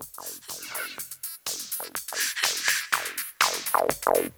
Hey, hey, hey.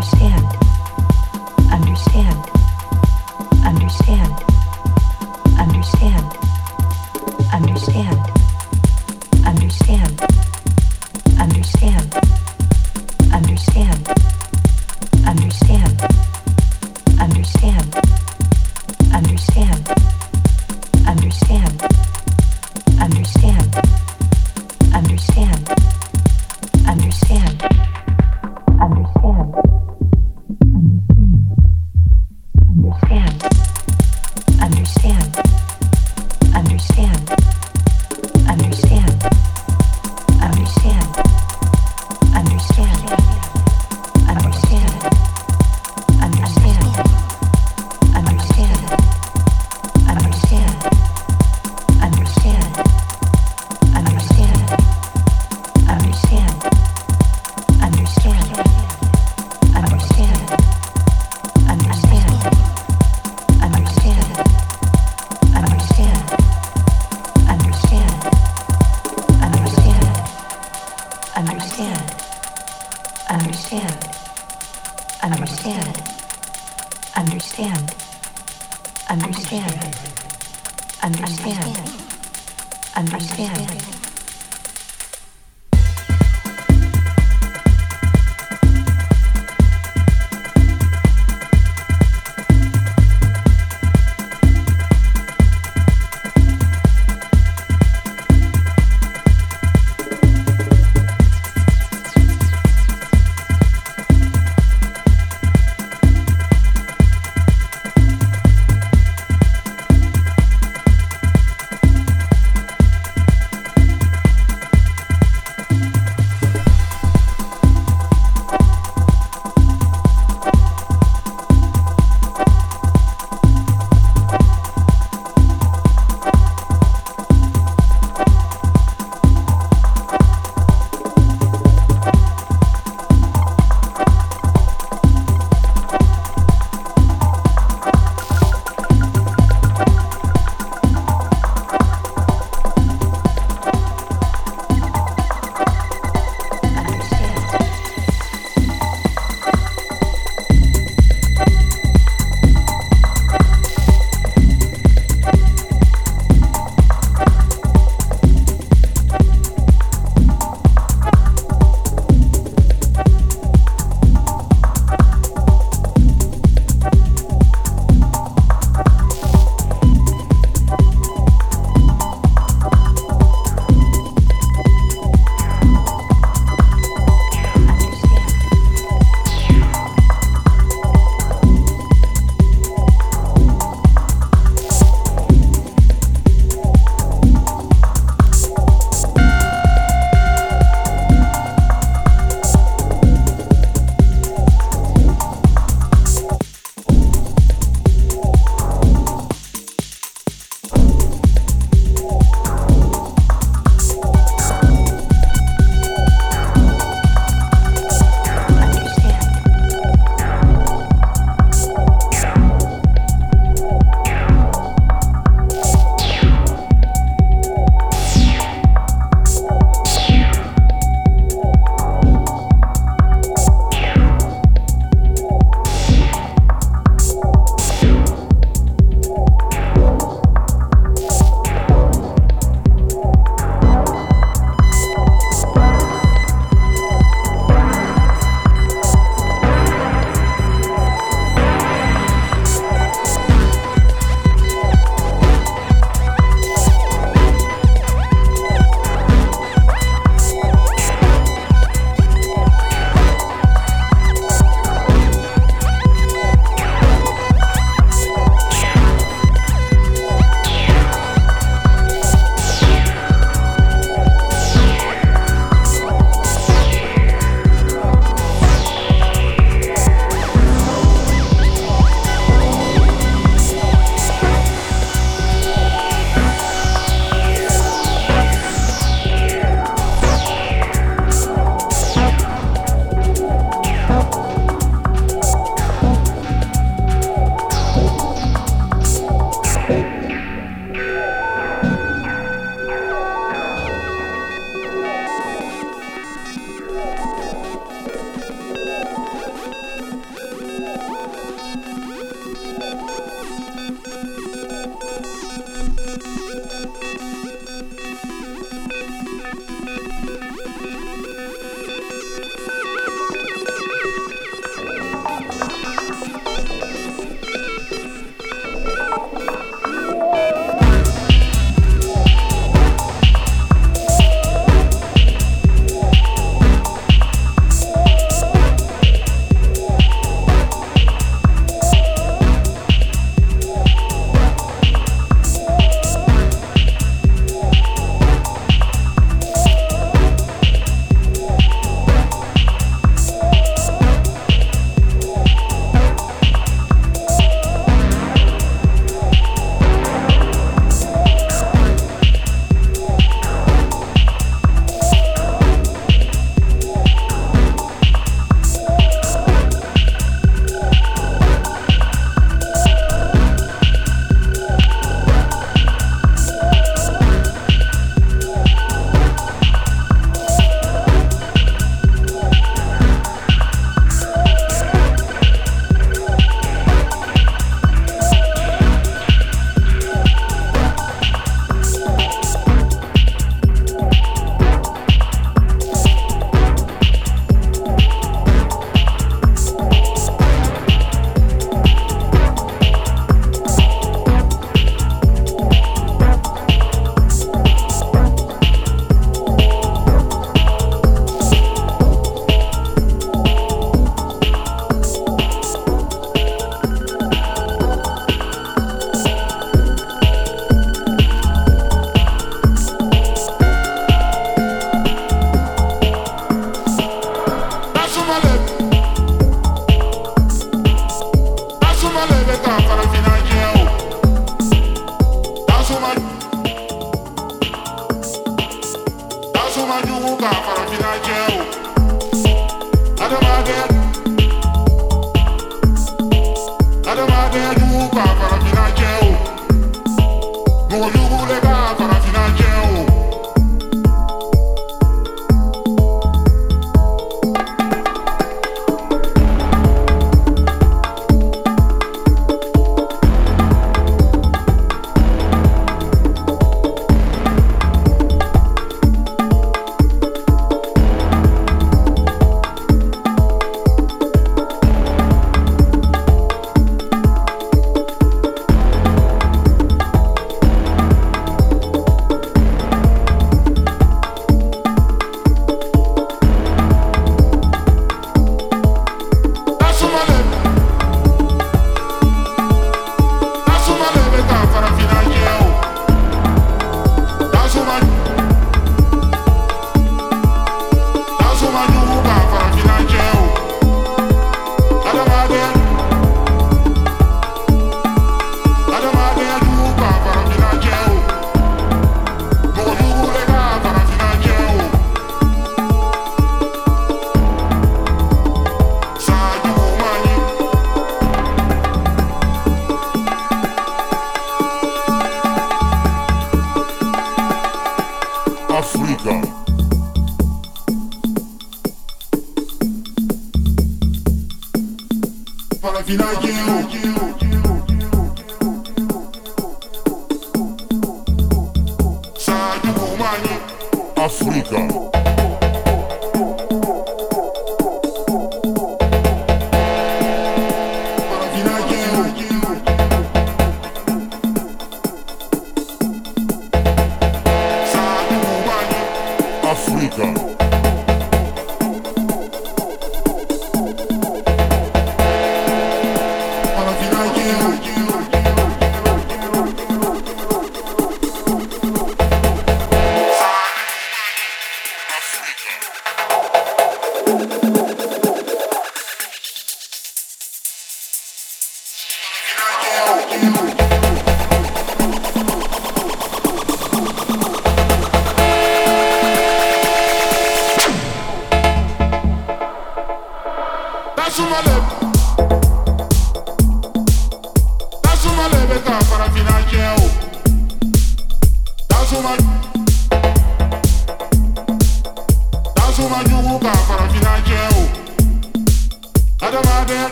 understand, understand, understand.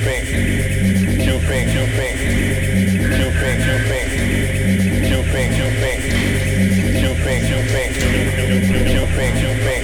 Trip man, trip man.